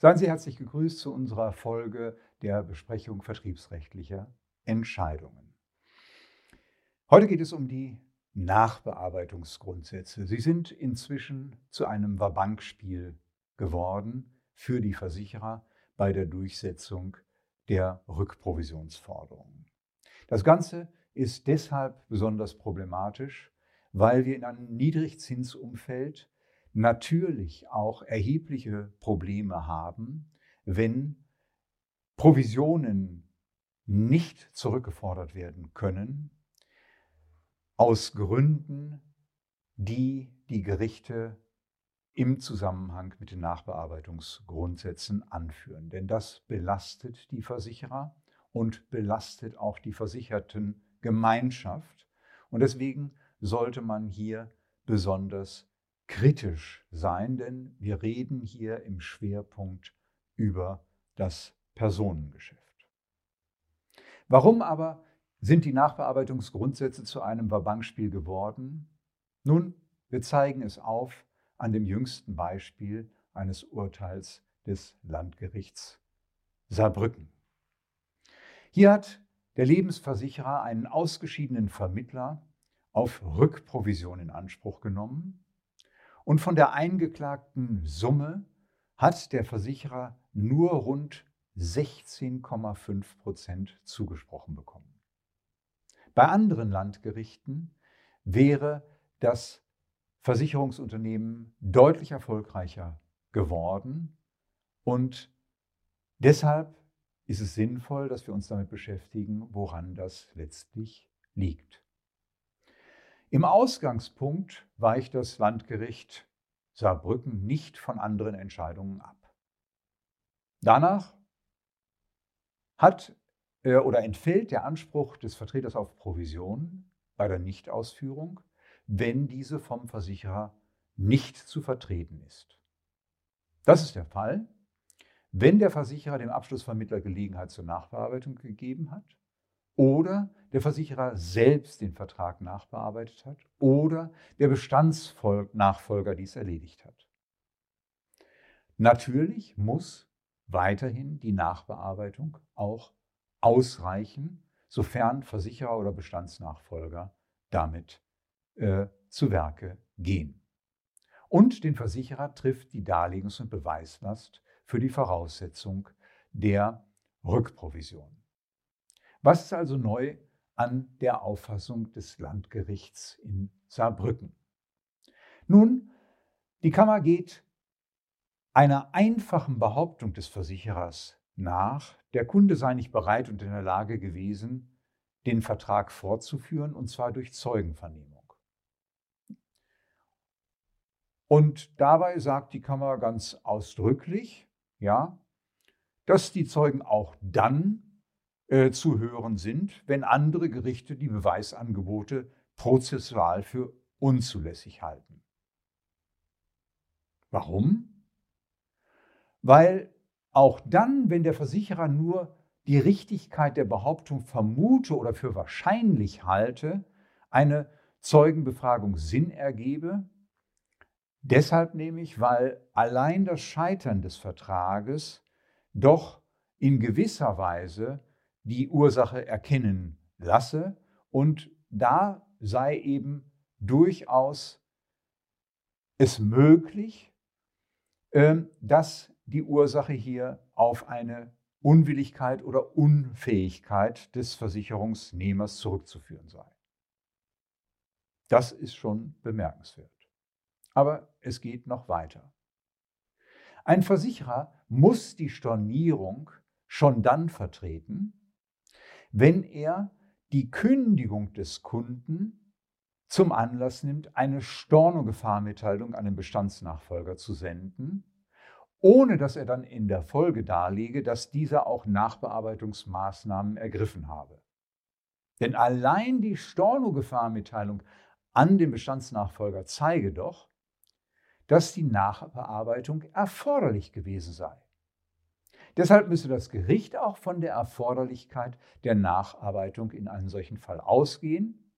Seien Sie herzlich gegrüßt zu unserer Folge der Besprechung vertriebsrechtlicher Entscheidungen. Heute geht es um die Nachbearbeitungsgrundsätze. Sie sind inzwischen zu einem Wabankspiel geworden für die Versicherer bei der Durchsetzung der Rückprovisionsforderungen. Das Ganze ist deshalb besonders problematisch, weil wir in einem Niedrigzinsumfeld natürlich auch erhebliche Probleme haben, wenn Provisionen nicht zurückgefordert werden können, aus Gründen, die die Gerichte im Zusammenhang mit den Nachbearbeitungsgrundsätzen anführen. Denn das belastet die Versicherer und belastet auch die Versichertengemeinschaft. Und deswegen sollte man hier besonders kritisch sein, denn wir reden hier im Schwerpunkt über das Personengeschäft. Warum aber sind die Nachbearbeitungsgrundsätze zu einem Wabankspiel geworden? Nun, wir zeigen es auf an dem jüngsten Beispiel eines Urteils des Landgerichts Saarbrücken. Hier hat der Lebensversicherer einen ausgeschiedenen Vermittler auf Rückprovision in Anspruch genommen und von der eingeklagten Summe hat der Versicherer nur rund 16,5 Prozent zugesprochen bekommen. Bei anderen Landgerichten wäre das Versicherungsunternehmen deutlich erfolgreicher geworden und deshalb ist es sinnvoll, dass wir uns damit beschäftigen, woran das letztlich liegt. Im Ausgangspunkt weicht das Landgericht Saarbrücken nicht von anderen Entscheidungen ab. Danach hat äh, oder entfällt der Anspruch des Vertreters auf Provision bei der Nichtausführung, wenn diese vom Versicherer nicht zu vertreten ist. Das ist der Fall, wenn der Versicherer dem Abschlussvermittler Gelegenheit zur Nachbearbeitung gegeben hat oder der Versicherer selbst den Vertrag nachbearbeitet hat oder der Bestandsnachfolger dies erledigt hat. Natürlich muss weiterhin die Nachbearbeitung auch ausreichen, sofern Versicherer oder Bestandsnachfolger damit äh, zu Werke gehen. Und den Versicherer trifft die Darlegungs- und Beweislast für die Voraussetzung der Rückprovision. Was ist also neu an der Auffassung des Landgerichts in Saarbrücken? Nun, die Kammer geht einer einfachen Behauptung des Versicherers nach, der Kunde sei nicht bereit und in der Lage gewesen, den Vertrag fortzuführen, und zwar durch Zeugenvernehmung. Und dabei sagt die Kammer ganz ausdrücklich, ja, dass die Zeugen auch dann äh, zu hören sind, wenn andere Gerichte die Beweisangebote prozessual für unzulässig halten. Warum? Weil auch dann, wenn der Versicherer nur die Richtigkeit der Behauptung vermute oder für wahrscheinlich halte, eine Zeugenbefragung Sinn ergebe. Deshalb nämlich, weil allein das Scheitern des Vertrages doch in gewisser Weise die Ursache erkennen lasse. Und da sei eben durchaus es möglich, ähm, dass die Ursache hier auf eine Unwilligkeit oder Unfähigkeit des Versicherungsnehmers zurückzuführen sei. Das ist schon bemerkenswert. Aber es geht noch weiter. Ein Versicherer muss die Stornierung schon dann vertreten, wenn er die Kündigung des Kunden zum Anlass nimmt, eine Stornogefahrmitteilung an den Bestandsnachfolger zu senden, ohne dass er dann in der Folge darlege, dass dieser auch Nachbearbeitungsmaßnahmen ergriffen habe. Denn allein die Stornogefahrmitteilung an den Bestandsnachfolger zeige doch, dass die Nachbearbeitung erforderlich gewesen sei. Deshalb müsse das Gericht auch von der Erforderlichkeit der Nacharbeitung in einem solchen Fall ausgehen,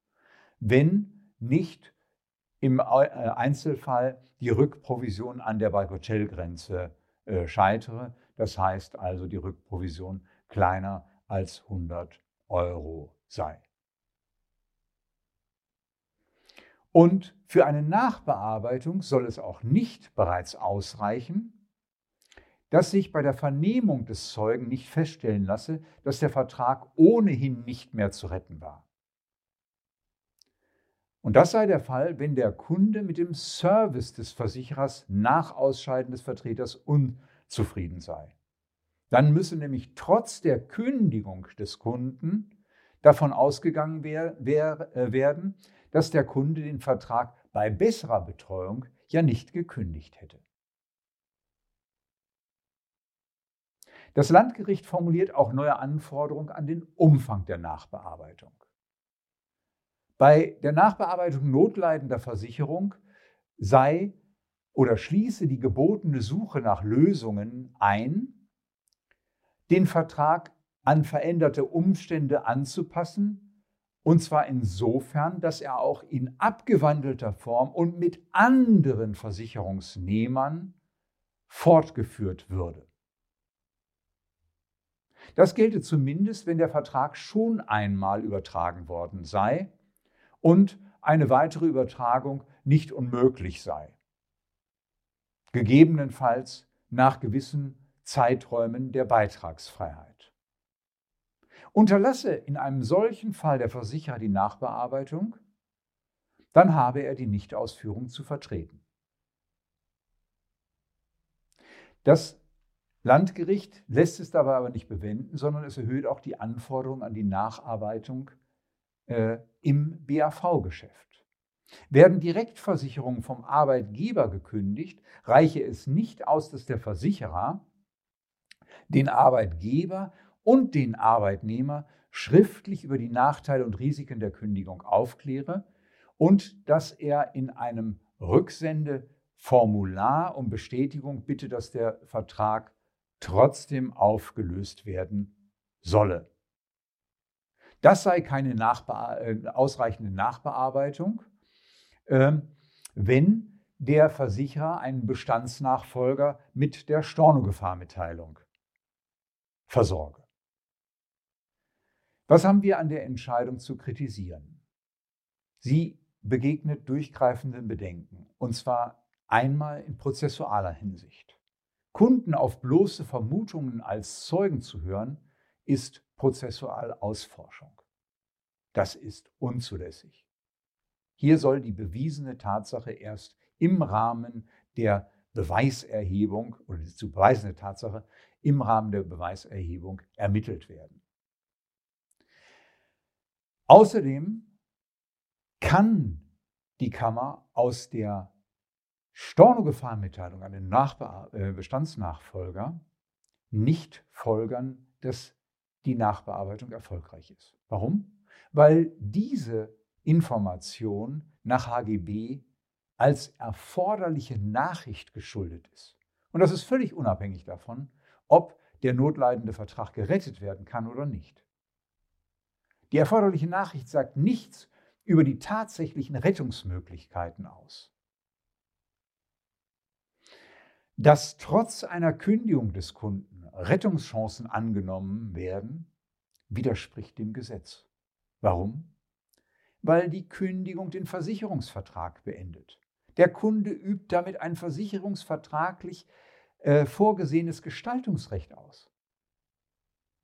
wenn nicht im äh, Einzelfall die Rückprovision an der Bagatellgrenze äh, scheitere. Das heißt also, die Rückprovision kleiner als 100 Euro sei. Und für eine Nachbearbeitung soll es auch nicht bereits ausreichen, dass sich bei der Vernehmung des Zeugen nicht feststellen lasse, dass der Vertrag ohnehin nicht mehr zu retten war. Und das sei der Fall, wenn der Kunde mit dem Service des Versicherers nach Ausscheiden des Vertreters unzufrieden sei. Dann müsse nämlich trotz der Kündigung des Kunden davon ausgegangen wer, wer, äh, werden, dass der Kunde den Vertrag bei besserer Betreuung ja nicht gekündigt hätte. Das Landgericht formuliert auch neue Anforderungen an den Umfang der Nachbearbeitung. Bei der Nachbearbeitung notleidender Versicherung sei oder schließe die gebotene Suche nach Lösungen ein, den Vertrag an veränderte Umstände anzupassen, und zwar insofern, dass er auch in abgewandelter Form und mit anderen Versicherungsnehmern fortgeführt würde. Das gelte zumindest, wenn der Vertrag schon einmal übertragen worden sei und eine weitere Übertragung nicht unmöglich sei. Gegebenenfalls nach gewissen Zeiträumen der Beitragsfreiheit. Unterlasse in einem solchen Fall der Versicherer die Nachbearbeitung, dann habe er die Nichtausführung zu vertreten. Das Landgericht lässt es dabei aber nicht bewenden, sondern es erhöht auch die Anforderungen an die Nacharbeitung äh, im BAV-Geschäft. Werden Direktversicherungen vom Arbeitgeber gekündigt, reiche es nicht aus, dass der Versicherer den Arbeitgeber und den Arbeitnehmer schriftlich über die Nachteile und Risiken der Kündigung aufkläre und dass er in einem Rücksendeformular um Bestätigung bitte, dass der Vertrag trotzdem aufgelöst werden solle. Das sei keine Nachbe äh, ausreichende Nachbearbeitung, äh, wenn der Versicherer einen Bestandsnachfolger mit der Stornogefahrmitteilung versorge. Was haben wir an der Entscheidung zu kritisieren? Sie begegnet durchgreifenden Bedenken, und zwar einmal in prozessualer Hinsicht. Kunden auf bloße Vermutungen als Zeugen zu hören, ist prozessual Ausforschung. Das ist unzulässig. Hier soll die bewiesene Tatsache erst im Rahmen der Beweiserhebung oder die zu beweisende Tatsache im Rahmen der Beweiserhebung ermittelt werden. Außerdem kann die Kammer aus der Stornogefahrenmitteilung an den Nachbe äh, Bestandsnachfolger nicht folgern, dass die Nachbearbeitung erfolgreich ist. Warum? Weil diese Information nach HGB als erforderliche Nachricht geschuldet ist. Und das ist völlig unabhängig davon, ob der notleidende Vertrag gerettet werden kann oder nicht. Die erforderliche Nachricht sagt nichts über die tatsächlichen Rettungsmöglichkeiten aus. Dass trotz einer Kündigung des Kunden Rettungschancen angenommen werden, widerspricht dem Gesetz. Warum? Weil die Kündigung den Versicherungsvertrag beendet. Der Kunde übt damit ein versicherungsvertraglich äh, vorgesehenes Gestaltungsrecht aus.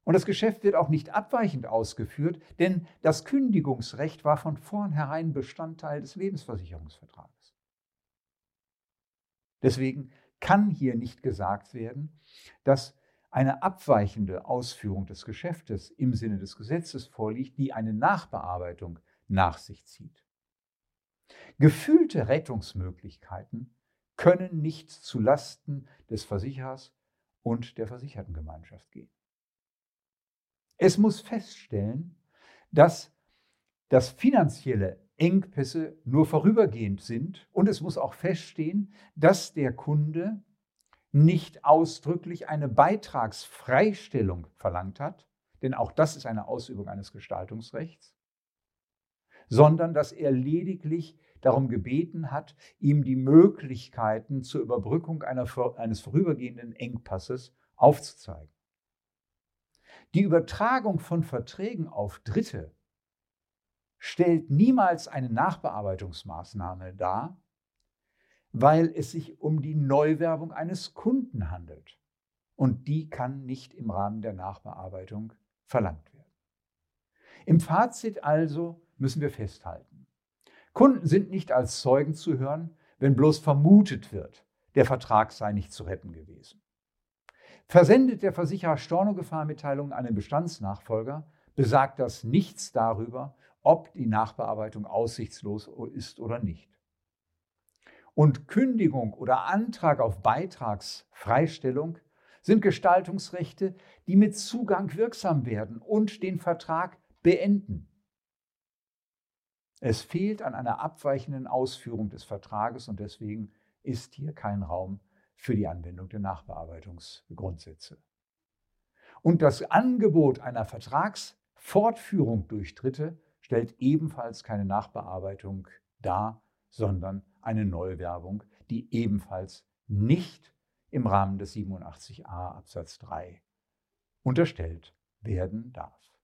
Und das Geschäft wird auch nicht abweichend ausgeführt, denn das Kündigungsrecht war von vornherein Bestandteil des Lebensversicherungsvertrages. Deswegen kann hier nicht gesagt werden, dass eine abweichende Ausführung des Geschäftes im Sinne des Gesetzes vorliegt, die eine Nachbearbeitung nach sich zieht. Gefühlte Rettungsmöglichkeiten können nicht zu Lasten des Versicherers und der Versichertengemeinschaft gehen. Es muss feststellen, dass das finanzielle Engpässe nur vorübergehend sind. Und es muss auch feststehen, dass der Kunde nicht ausdrücklich eine Beitragsfreistellung verlangt hat, denn auch das ist eine Ausübung eines Gestaltungsrechts, sondern dass er lediglich darum gebeten hat, ihm die Möglichkeiten zur Überbrückung einer, eines vorübergehenden Engpasses aufzuzeigen. Die Übertragung von Verträgen auf Dritte stellt niemals eine Nachbearbeitungsmaßnahme dar, weil es sich um die Neuwerbung eines Kunden handelt. Und die kann nicht im Rahmen der Nachbearbeitung verlangt werden. Im Fazit also müssen wir festhalten, Kunden sind nicht als Zeugen zu hören, wenn bloß vermutet wird, der Vertrag sei nicht zu retten gewesen. Versendet der Versicherer Stornogefahrmitteilungen an den Bestandsnachfolger, besagt das nichts darüber, ob die Nachbearbeitung aussichtslos ist oder nicht. Und Kündigung oder Antrag auf Beitragsfreistellung sind Gestaltungsrechte, die mit Zugang wirksam werden und den Vertrag beenden. Es fehlt an einer abweichenden Ausführung des Vertrages und deswegen ist hier kein Raum für die Anwendung der Nachbearbeitungsgrundsätze. Und das Angebot einer Vertragsfortführung durch Dritte stellt ebenfalls keine Nachbearbeitung dar, sondern eine Neuwerbung, die ebenfalls nicht im Rahmen des 87a Absatz 3 unterstellt werden darf.